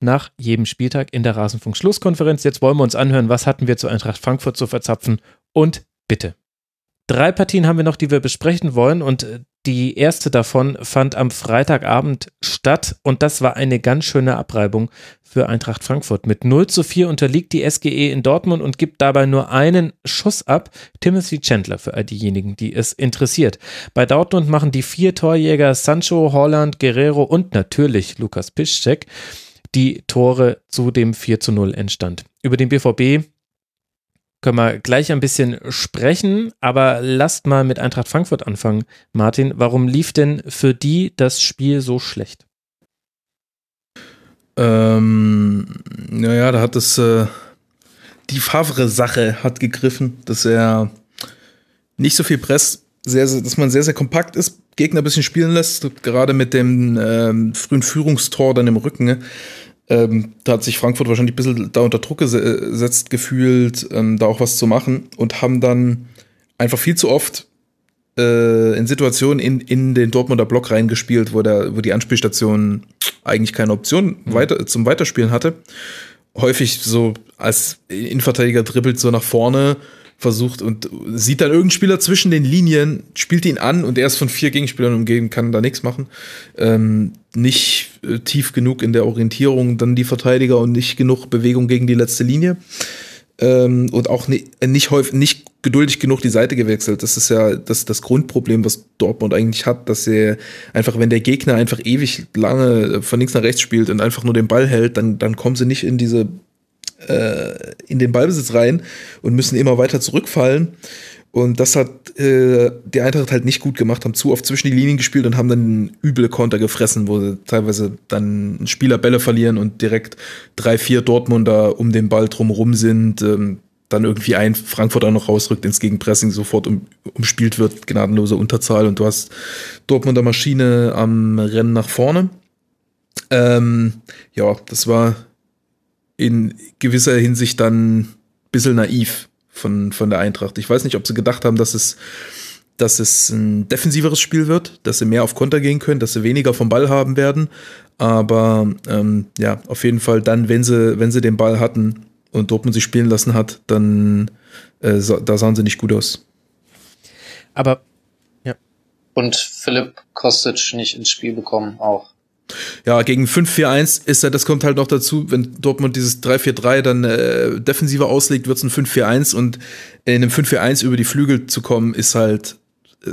nach jedem Spieltag in der Rasenfunk-Schlusskonferenz. Jetzt wollen wir uns anhören, was hatten wir zu Eintracht Frankfurt zu verzapfen und bitte. Drei Partien haben wir noch, die wir besprechen wollen und äh, die erste davon fand am Freitagabend statt und das war eine ganz schöne Abreibung für Eintracht Frankfurt. Mit 0 zu 4 unterliegt die SGE in Dortmund und gibt dabei nur einen Schuss ab. Timothy Chandler für all diejenigen, die es interessiert. Bei Dortmund machen die vier Torjäger Sancho, Holland, Guerrero und natürlich Lukas Piszczek die Tore zu dem 4 zu 0 entstand. Über den BVB können wir gleich ein bisschen sprechen, aber lasst mal mit Eintracht Frankfurt anfangen. Martin, warum lief denn für die das Spiel so schlecht? Ähm, naja, da hat es äh, die Favre-Sache hat gegriffen, dass er nicht so viel presst, sehr, dass man sehr, sehr kompakt ist, Gegner ein bisschen spielen lässt, gerade mit dem ähm, frühen Führungstor dann im Rücken. Ne? Ähm, da hat sich Frankfurt wahrscheinlich ein bisschen da unter Druck gesetzt gefühlt, ähm, da auch was zu machen und haben dann einfach viel zu oft äh, in Situationen in, in den Dortmunder Block reingespielt, wo, der, wo die Anspielstation eigentlich keine Option mhm. weiter, zum Weiterspielen hatte. Häufig so als Innenverteidiger dribbelt so nach vorne, versucht und sieht dann irgendeinen Spieler zwischen den Linien, spielt ihn an und er ist von vier Gegenspielern umgeben, kann da nichts machen. Ähm, nicht äh, tief genug in der Orientierung, dann die Verteidiger und nicht genug Bewegung gegen die letzte Linie. Ähm, und auch nicht, nicht häufig, nicht geduldig genug die Seite gewechselt. Das ist ja das, das Grundproblem, was Dortmund eigentlich hat, dass er einfach, wenn der Gegner einfach ewig lange von links nach rechts spielt und einfach nur den Ball hält, dann, dann kommen sie nicht in diese äh, in den Ballbesitz rein und müssen immer weiter zurückfallen. Und das hat äh, die Eintracht halt nicht gut gemacht, haben zu oft zwischen die Linien gespielt und haben dann üble Konter gefressen, wo teilweise dann Spieler Bälle verlieren und direkt drei, vier Dortmunder um den Ball drumherum sind. Ähm, dann irgendwie ein Frankfurter noch rausrückt ins Gegenpressing, sofort um, umspielt wird, gnadenlose Unterzahl und du hast Dortmunder Maschine am Rennen nach vorne. Ähm, ja, das war in gewisser Hinsicht dann ein bisschen naiv von, von der Eintracht. Ich weiß nicht, ob sie gedacht haben, dass es, dass es ein defensiveres Spiel wird, dass sie mehr auf Konter gehen können, dass sie weniger vom Ball haben werden. Aber ähm, ja, auf jeden Fall dann, wenn sie, wenn sie den Ball hatten und Dortmund sich spielen lassen hat, dann äh, da sahen sie nicht gut aus. Aber ja. Und Philipp Kostic nicht ins Spiel bekommen auch. Ja, gegen 5-4-1 ist ja, das kommt halt noch dazu, wenn Dortmund dieses 3-4-3 dann äh, defensiver auslegt, wird es ein 5-4-1 und in einem 5-4-1 über die Flügel zu kommen, ist halt äh,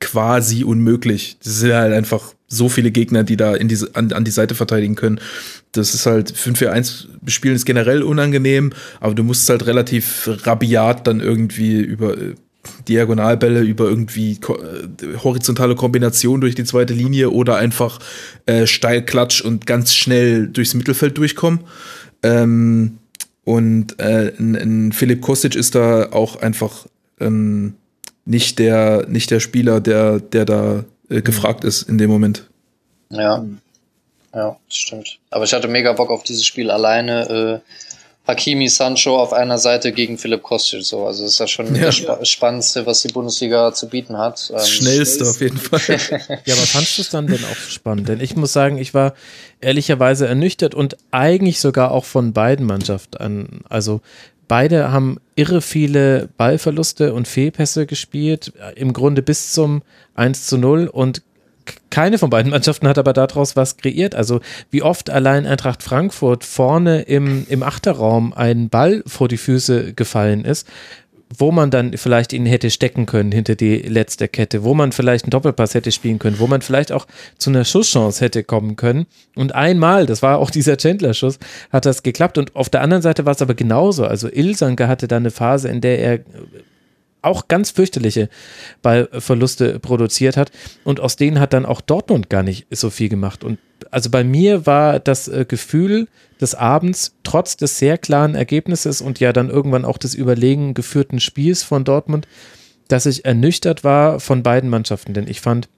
quasi unmöglich. Das sind halt einfach so viele Gegner, die da in diese, an, an die Seite verteidigen können. Das ist halt 5-4-1 spielen ist generell unangenehm, aber du musst halt relativ rabiat dann irgendwie über äh, Diagonalbälle über irgendwie äh, horizontale Kombination durch die zweite Linie oder einfach äh, Steilklatsch und ganz schnell durchs Mittelfeld durchkommen. Ähm, und äh, ein, ein Philipp Kostic ist da auch einfach ähm, nicht der nicht der Spieler, der der da äh, gefragt ist in dem Moment. Ja, ja, stimmt. Aber ich hatte mega Bock auf dieses Spiel alleine. Äh, Hakimi Sancho auf einer Seite gegen Philipp Kostic. So. Also das ist ja schon ja. das Sp Spannendste, was die Bundesliga zu bieten hat. Ähm, Schnellste auf jeden Fall. ja, aber fandest du es dann denn auch spannend? Denn ich muss sagen, ich war ehrlicherweise ernüchtert und eigentlich sogar auch von beiden Mannschaften. Also beide haben irre viele Ballverluste und Fehlpässe gespielt, im Grunde bis zum 1 zu 0 und keine von beiden Mannschaften hat aber daraus was kreiert. Also wie oft allein Eintracht Frankfurt vorne im, im Achterraum ein Ball vor die Füße gefallen ist, wo man dann vielleicht ihn hätte stecken können hinter die letzte Kette, wo man vielleicht einen Doppelpass hätte spielen können, wo man vielleicht auch zu einer Schusschance hätte kommen können. Und einmal, das war auch dieser Chandler-Schuss, hat das geklappt. Und auf der anderen Seite war es aber genauso. Also Ilsanke hatte da eine Phase, in der er auch ganz fürchterliche Ballverluste produziert hat. Und aus denen hat dann auch Dortmund gar nicht so viel gemacht. Und also bei mir war das äh, Gefühl des Abends, trotz des sehr klaren Ergebnisses und ja dann irgendwann auch des überlegen geführten Spiels von Dortmund, dass ich ernüchtert war von beiden Mannschaften. Denn ich fand,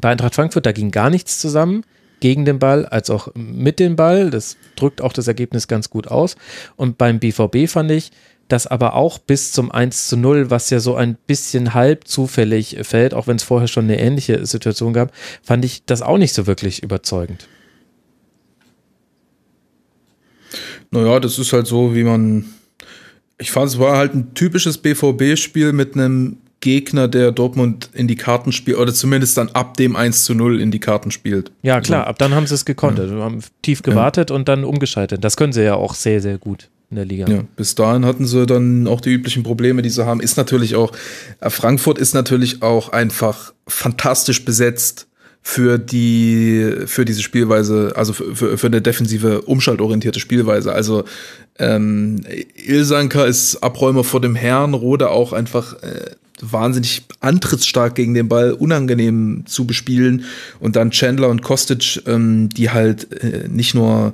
bei Eintracht Frankfurt, da ging gar nichts zusammen gegen den Ball als auch mit dem Ball. Das drückt auch das Ergebnis ganz gut aus. Und beim BVB fand ich, das aber auch bis zum 1 zu 0, was ja so ein bisschen halb zufällig fällt, auch wenn es vorher schon eine ähnliche Situation gab, fand ich das auch nicht so wirklich überzeugend. Naja, das ist halt so, wie man. Ich fand, es war halt ein typisches BVB-Spiel mit einem Gegner, der Dortmund in die Karten spielt, oder zumindest dann ab dem 1 zu 0 in die Karten spielt. Ja, klar, ab dann haben sie es gekonnt. Ja. Also haben tief gewartet ja. und dann umgeschaltet. Das können sie ja auch sehr, sehr gut in der Liga. Ja, bis dahin hatten sie dann auch die üblichen Probleme, die sie haben. Ist natürlich auch, äh, Frankfurt ist natürlich auch einfach fantastisch besetzt für die für diese Spielweise, also für, für, für eine defensive, umschaltorientierte Spielweise. Also ähm, Ilsanka ist Abräumer vor dem Herrn, Rode auch einfach äh, wahnsinnig antrittsstark gegen den Ball, unangenehm zu bespielen. Und dann Chandler und Kostic, ähm, die halt äh, nicht nur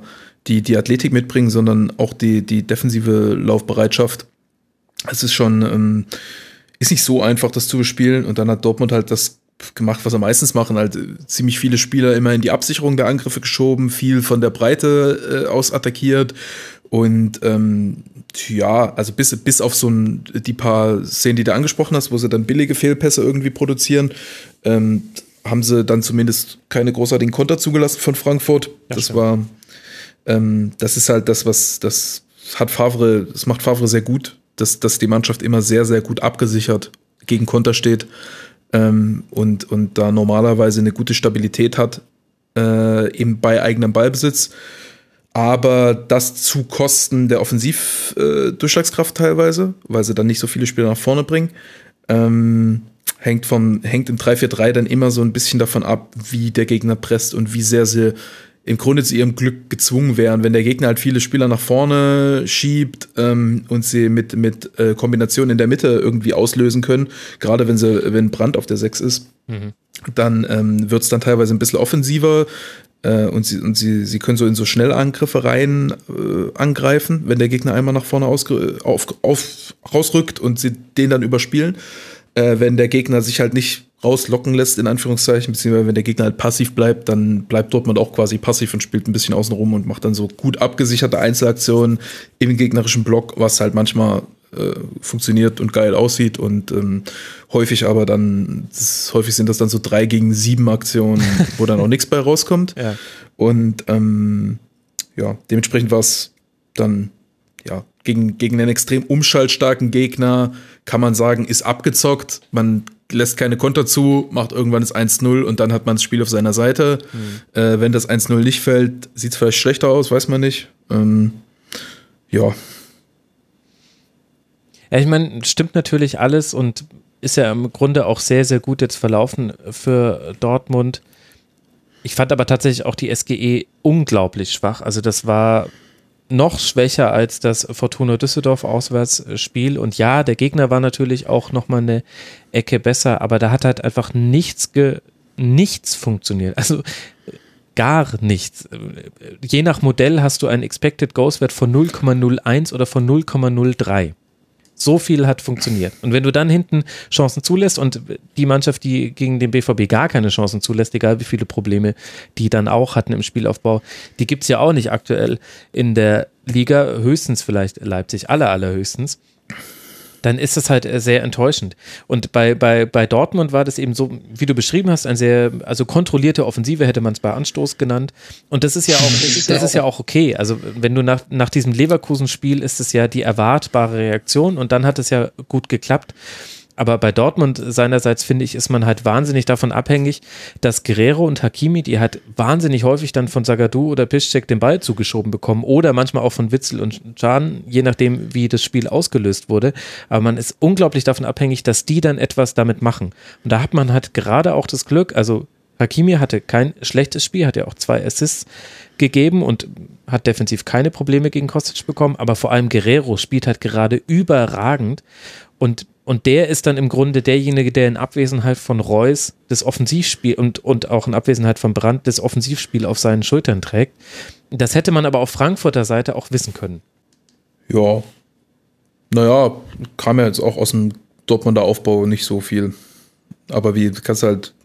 die, die Athletik mitbringen, sondern auch die, die defensive Laufbereitschaft. Es ist schon, ähm, ist nicht so einfach, das zu bespielen. Und dann hat Dortmund halt das gemacht, was er meistens machen, halt ziemlich viele Spieler immer in die Absicherung der Angriffe geschoben, viel von der Breite äh, aus attackiert. Und ähm, ja, also bis, bis auf so ein, die paar Szenen, die du angesprochen hast, wo sie dann billige Fehlpässe irgendwie produzieren, ähm, haben sie dann zumindest keine großartigen Konter zugelassen von Frankfurt. Ja, das stimmt. war ähm, das ist halt das, was das hat Favre, das macht Favre sehr gut, dass, dass die Mannschaft immer sehr, sehr gut abgesichert gegen Konter steht ähm, und, und da normalerweise eine gute Stabilität hat äh, eben bei eigenem Ballbesitz. Aber das zu Kosten der Offensivdurchschlagskraft äh, teilweise, weil sie dann nicht so viele Spieler nach vorne bringen. Ähm, hängt, vom, hängt im 3-4-3 dann immer so ein bisschen davon ab, wie der Gegner presst und wie sehr sie im Grunde zu ihrem Glück gezwungen wären, wenn der Gegner halt viele Spieler nach vorne schiebt ähm, und sie mit, mit äh, Kombinationen in der Mitte irgendwie auslösen können, gerade wenn sie, wenn Brand auf der 6 ist, mhm. dann ähm, wird es dann teilweise ein bisschen offensiver äh, und, sie, und sie, sie können so in so Schnellangriffe rein äh, angreifen, wenn der Gegner einmal nach vorne auf, auf, rausrückt und sie den dann überspielen. Äh, wenn der Gegner sich halt nicht rauslocken lässt, in Anführungszeichen, beziehungsweise wenn der Gegner halt passiv bleibt, dann bleibt Dortmund auch quasi passiv und spielt ein bisschen außen rum und macht dann so gut abgesicherte Einzelaktionen im gegnerischen Block, was halt manchmal äh, funktioniert und geil aussieht und ähm, häufig aber dann, das, häufig sind das dann so drei gegen sieben Aktionen, wo dann auch nichts bei rauskommt. Ja. Und ähm, ja, dementsprechend war es dann ja, gegen, gegen einen extrem umschaltstarken Gegner kann man sagen, ist abgezockt. Man lässt keine Konter zu, macht irgendwann das 1-0 und dann hat man das Spiel auf seiner Seite. Mhm. Äh, wenn das 1-0 nicht fällt, sieht es vielleicht schlechter aus, weiß man nicht. Ähm, ja. Ja, ich meine, stimmt natürlich alles und ist ja im Grunde auch sehr, sehr gut jetzt verlaufen für Dortmund. Ich fand aber tatsächlich auch die SGE unglaublich schwach. Also das war noch schwächer als das Fortuna Düsseldorf Auswärtsspiel. Und ja, der Gegner war natürlich auch nochmal eine Ecke besser, aber da hat halt einfach nichts, ge nichts funktioniert. Also gar nichts. Je nach Modell hast du einen Expected Goals Wert von 0,01 oder von 0,03. So viel hat funktioniert. Und wenn du dann hinten Chancen zulässt und die Mannschaft, die gegen den BVB gar keine Chancen zulässt, egal wie viele Probleme die dann auch hatten im Spielaufbau, die gibt es ja auch nicht aktuell in der Liga, höchstens vielleicht Leipzig, aller, allerhöchstens dann ist das halt äh, sehr enttäuschend. Und bei, bei, bei Dortmund war das eben so, wie du beschrieben hast, ein sehr, also kontrollierte Offensive hätte man es bei Anstoß genannt. Und das ist ja auch, das ist ja auch okay. Also wenn du nach, nach diesem Leverkusen-Spiel ist es ja die erwartbare Reaktion und dann hat es ja gut geklappt. Aber bei Dortmund seinerseits finde ich, ist man halt wahnsinnig davon abhängig, dass Guerrero und Hakimi, die halt wahnsinnig häufig dann von Sagadu oder Piszczek den Ball zugeschoben bekommen oder manchmal auch von Witzel und Can, je nachdem, wie das Spiel ausgelöst wurde. Aber man ist unglaublich davon abhängig, dass die dann etwas damit machen. Und da hat man halt gerade auch das Glück, also Hakimi hatte kein schlechtes Spiel, hat ja auch zwei Assists gegeben und hat defensiv keine Probleme gegen Kostic bekommen, aber vor allem Guerrero spielt halt gerade überragend und und der ist dann im Grunde derjenige, der in Abwesenheit von Reus das Offensivspiel und, und auch in Abwesenheit von Brandt das Offensivspiel auf seinen Schultern trägt. Das hätte man aber auf Frankfurter Seite auch wissen können. Ja. Naja, kam ja jetzt auch aus dem Dortmunder Aufbau nicht so viel. Aber wie kannst du halt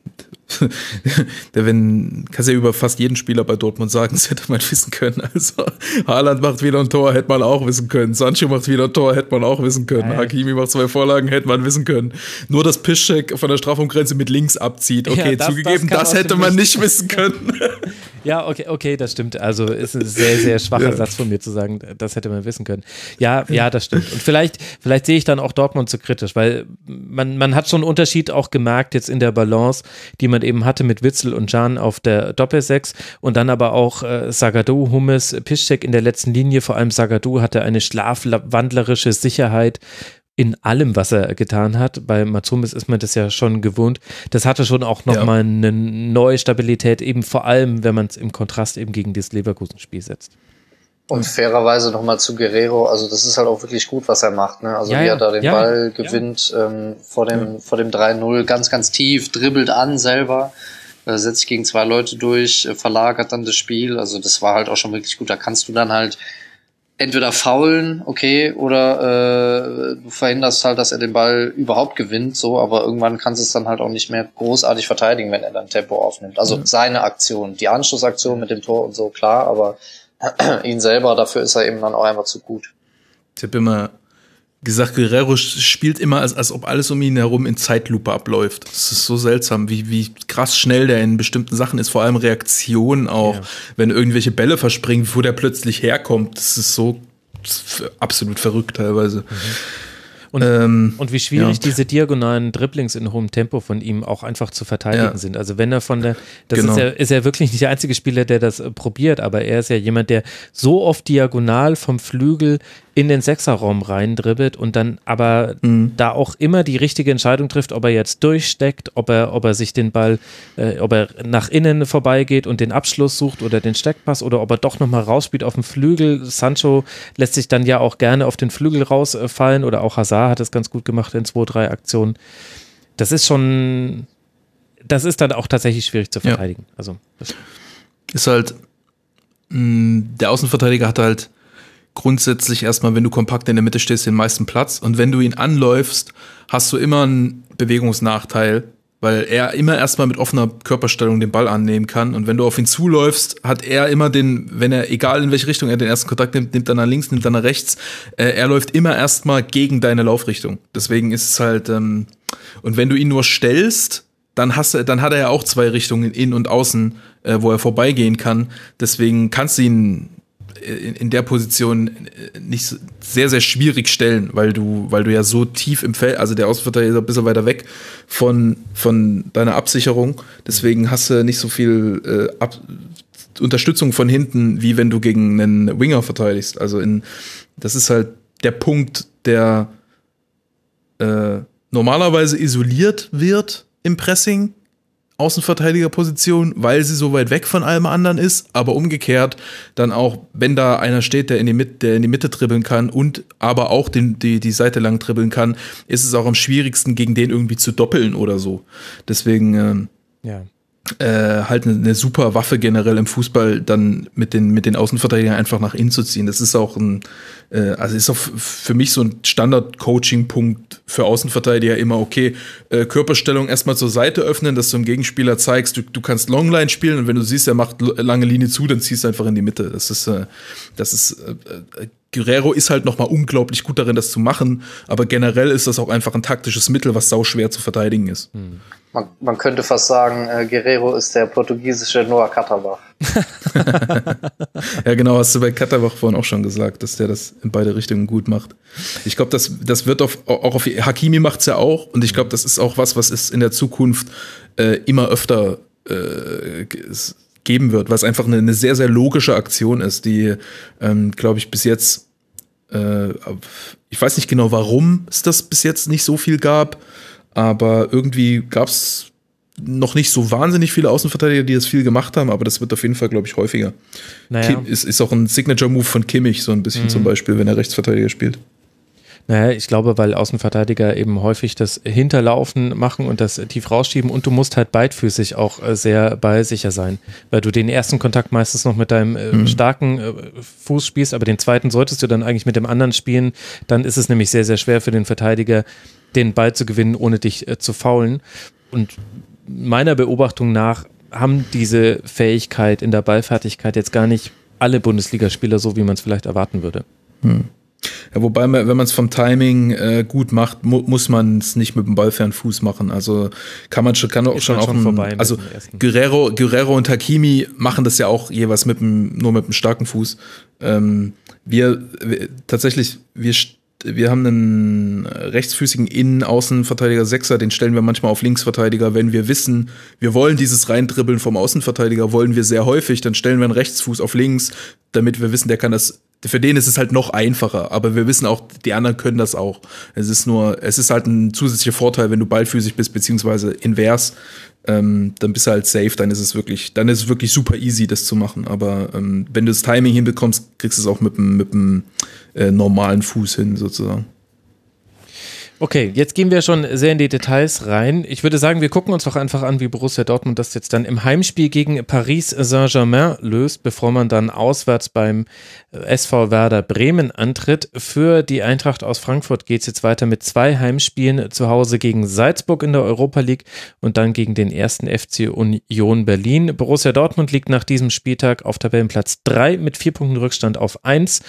wenn, kannst ja über fast jeden Spieler bei Dortmund sagen, das hätte man wissen können. Also Haaland macht wieder ein Tor, hätte man auch wissen können. Sancho macht wieder ein Tor, hätte man auch wissen können. Ja, Hakimi macht zwei Vorlagen, hätte man wissen können. Nur, dass Piszczek von der Strafumgrenze mit links abzieht. Okay, ja, das, zugegeben, das, das hätte man nicht wissen können. Ja, okay, okay, das stimmt. Also ist ein sehr, sehr schwacher ja. Satz von mir zu sagen, das hätte man wissen können. Ja, ja, das stimmt. Und vielleicht, vielleicht sehe ich dann auch Dortmund zu kritisch, weil man, man hat schon einen Unterschied auch gemerkt jetzt in der Balance, die man eben hatte mit Witzel und Jan auf der Doppelsechs und dann aber auch äh, Sagadu, Hummes, Piszczek in der letzten Linie. Vor allem Sagadu hatte eine schlafwandlerische Sicherheit, in allem, was er getan hat. Bei Matsumis ist man das ja schon gewohnt. Das hatte schon auch nochmal ja. eine neue Stabilität, eben vor allem, wenn man es im Kontrast eben gegen das Leverkusen-Spiel setzt. Und fairerweise nochmal zu Guerrero, also das ist halt auch wirklich gut, was er macht. Ne? Also ja, wie er da den ja, Ball gewinnt ähm, vor dem, vor dem 3-0, ganz, ganz tief, dribbelt an selber, äh, setzt sich gegen zwei Leute durch, äh, verlagert dann das Spiel. Also das war halt auch schon wirklich gut. Da kannst du dann halt entweder faulen, okay, oder äh, du verhinderst halt, dass er den Ball überhaupt gewinnt, so, aber irgendwann kannst du es dann halt auch nicht mehr großartig verteidigen, wenn er dann Tempo aufnimmt. Also mhm. seine Aktion, die Anschlussaktion mit dem Tor und so, klar, aber ihn selber, dafür ist er eben dann auch einfach zu gut. Habe immer gesagt, Guerrero spielt immer, als, als ob alles um ihn herum in Zeitlupe abläuft. Das ist so seltsam, wie, wie krass schnell der in bestimmten Sachen ist, vor allem Reaktionen auch, ja. wenn irgendwelche Bälle verspringen, wo der plötzlich herkommt. Das ist so das ist absolut verrückt teilweise. Mhm. Und, ähm, und wie schwierig ja. diese diagonalen Dribblings in hohem Tempo von ihm auch einfach zu verteidigen ja. sind. Also wenn er von der, das genau. ist, ja, ist ja wirklich nicht der einzige Spieler, der das äh, probiert, aber er ist ja jemand, der so oft diagonal vom Flügel in den Sechserraum reindribbelt und dann aber mhm. da auch immer die richtige Entscheidung trifft, ob er jetzt durchsteckt, ob er, ob er sich den Ball, äh, ob er nach innen vorbeigeht und den Abschluss sucht oder den Steckpass oder ob er doch nochmal rausspielt auf dem Flügel. Sancho lässt sich dann ja auch gerne auf den Flügel rausfallen oder auch Hazard hat es ganz gut gemacht in zwei, drei Aktionen. Das ist schon, das ist dann auch tatsächlich schwierig zu verteidigen. Ja. Also, ist halt, mh, mm, der Außenverteidiger hat halt grundsätzlich erstmal, wenn du kompakt in der Mitte stehst, den meisten Platz. Und wenn du ihn anläufst, hast du immer einen Bewegungsnachteil, weil er immer erstmal mit offener Körperstellung den Ball annehmen kann. Und wenn du auf ihn zuläufst, hat er immer den, wenn er, egal in welche Richtung er den ersten Kontakt nimmt, nimmt er nach links, nimmt er nach rechts, äh, er läuft immer erstmal gegen deine Laufrichtung. Deswegen ist es halt, ähm, und wenn du ihn nur stellst, dann hast du, dann hat er ja auch zwei Richtungen, in und außen, äh, wo er vorbeigehen kann. Deswegen kannst du ihn in, in der Position äh, nicht sehr, sehr schwierig stellen, weil du, weil du ja so tief im Feld, also der Außenverteidiger ist ein bisschen weiter weg von, von deiner Absicherung. Deswegen hast du nicht so viel äh, Ab Unterstützung von hinten, wie wenn du gegen einen Winger verteidigst. Also in, das ist halt der Punkt, der äh, normalerweise isoliert wird im Pressing Außenverteidigerposition, weil sie so weit weg von allem anderen ist, aber umgekehrt dann auch, wenn da einer steht, der in die Mitte, der in die Mitte dribbeln kann und aber auch den, die, die Seite lang dribbeln kann, ist es auch am schwierigsten, gegen den irgendwie zu doppeln oder so. Deswegen, ähm, ja äh, halt eine, eine super Waffe generell im Fußball, dann mit den, mit den Außenverteidigern einfach nach innen zu ziehen. Das ist auch ein, äh, also ist auch für mich so ein Standard-Coaching-Punkt für Außenverteidiger immer, okay, äh, Körperstellung erstmal zur Seite öffnen, dass du dem Gegenspieler zeigst, du, du kannst Longline spielen und wenn du siehst, er macht lange Linie zu, dann ziehst du einfach in die Mitte. Das ist, äh, das ist, äh, äh Guerrero ist halt nochmal unglaublich gut darin, das zu machen, aber generell ist das auch einfach ein taktisches Mittel, was sau schwer zu verteidigen ist. Hm. Man, man könnte fast sagen, äh, Guerrero ist der portugiesische Noah Katterbach. ja, genau, hast du bei Katterbach vorhin auch schon gesagt, dass der das in beide Richtungen gut macht. Ich glaube, das, das wird auf, auch auf Hakimi macht's ja auch und ich glaube, das ist auch was, was es in der Zukunft äh, immer öfter äh, geben wird, was einfach eine, eine, sehr, sehr logische Aktion ist, die, ähm, glaube ich, bis jetzt, äh, ich weiß nicht genau, warum es das bis jetzt nicht so viel gab, aber irgendwie gab es noch nicht so wahnsinnig viele Außenverteidiger, die das viel gemacht haben, aber das wird auf jeden Fall, glaube ich, häufiger. Naja. Kim, ist, ist auch ein Signature-Move von Kimmich, so ein bisschen mhm. zum Beispiel, wenn er Rechtsverteidiger spielt. Naja, ich glaube, weil Außenverteidiger eben häufig das Hinterlaufen machen und das tief rausschieben und du musst halt beidfüßig auch äh, sehr ballsicher sein, weil du den ersten Kontakt meistens noch mit deinem äh, mhm. starken äh, Fuß spielst, aber den zweiten solltest du dann eigentlich mit dem anderen spielen. Dann ist es nämlich sehr, sehr schwer für den Verteidiger, den Ball zu gewinnen, ohne dich zu faulen. Und meiner Beobachtung nach haben diese Fähigkeit in der Ballfertigkeit jetzt gar nicht alle Bundesligaspieler so, wie man es vielleicht erwarten würde. Hm. Ja, wobei, wenn man es vom Timing äh, gut macht, mu muss man es nicht mit dem ballfernen Fuß machen. Also kann man schon, kann auch schon auch schon ein, also Guerrero, Guerrero und Hakimi machen das ja auch jeweils mit dem, nur mit dem starken Fuß. Ähm, wir, wir tatsächlich, wir wir haben einen rechtsfüßigen Innen-Außenverteidiger Sechser, den stellen wir manchmal auf Linksverteidiger. Wenn wir wissen, wir wollen dieses Reindribbeln vom Außenverteidiger, wollen wir sehr häufig, dann stellen wir einen Rechtsfuß auf links, damit wir wissen, der kann das für den ist es halt noch einfacher, aber wir wissen auch, die anderen können das auch. Es ist nur, es ist halt ein zusätzlicher Vorteil, wenn du ballfüßig bist, beziehungsweise invers, ähm, dann bist du halt safe, dann ist es wirklich, dann ist es wirklich super easy, das zu machen. Aber ähm, wenn du das Timing hinbekommst, kriegst du es auch mit dem, mit dem äh, normalen Fuß hin, sozusagen. Okay, jetzt gehen wir schon sehr in die Details rein. Ich würde sagen, wir gucken uns doch einfach an, wie Borussia Dortmund das jetzt dann im Heimspiel gegen Paris Saint-Germain löst, bevor man dann auswärts beim SV Werder Bremen antritt. Für die Eintracht aus Frankfurt geht es jetzt weiter mit zwei Heimspielen zu Hause gegen Salzburg in der Europa League und dann gegen den ersten FC Union Berlin. Borussia Dortmund liegt nach diesem Spieltag auf Tabellenplatz 3 mit vier Punkten Rückstand auf 1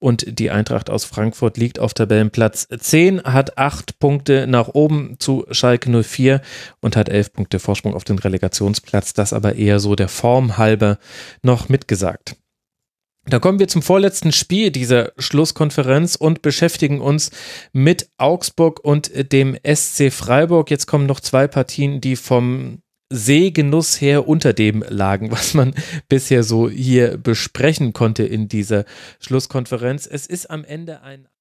und die Eintracht aus Frankfurt liegt auf Tabellenplatz 10, hat acht Punkte nach oben zu Schalke 04 und hat elf Punkte Vorsprung auf den Relegationsplatz. Das aber eher so der Form halber noch mitgesagt. Da kommen wir zum vorletzten Spiel dieser Schlusskonferenz und beschäftigen uns mit Augsburg und dem SC Freiburg. Jetzt kommen noch zwei Partien, die vom Sehgenuss her unter dem lagen, was man bisher so hier besprechen konnte in dieser Schlusskonferenz. Es ist am Ende ein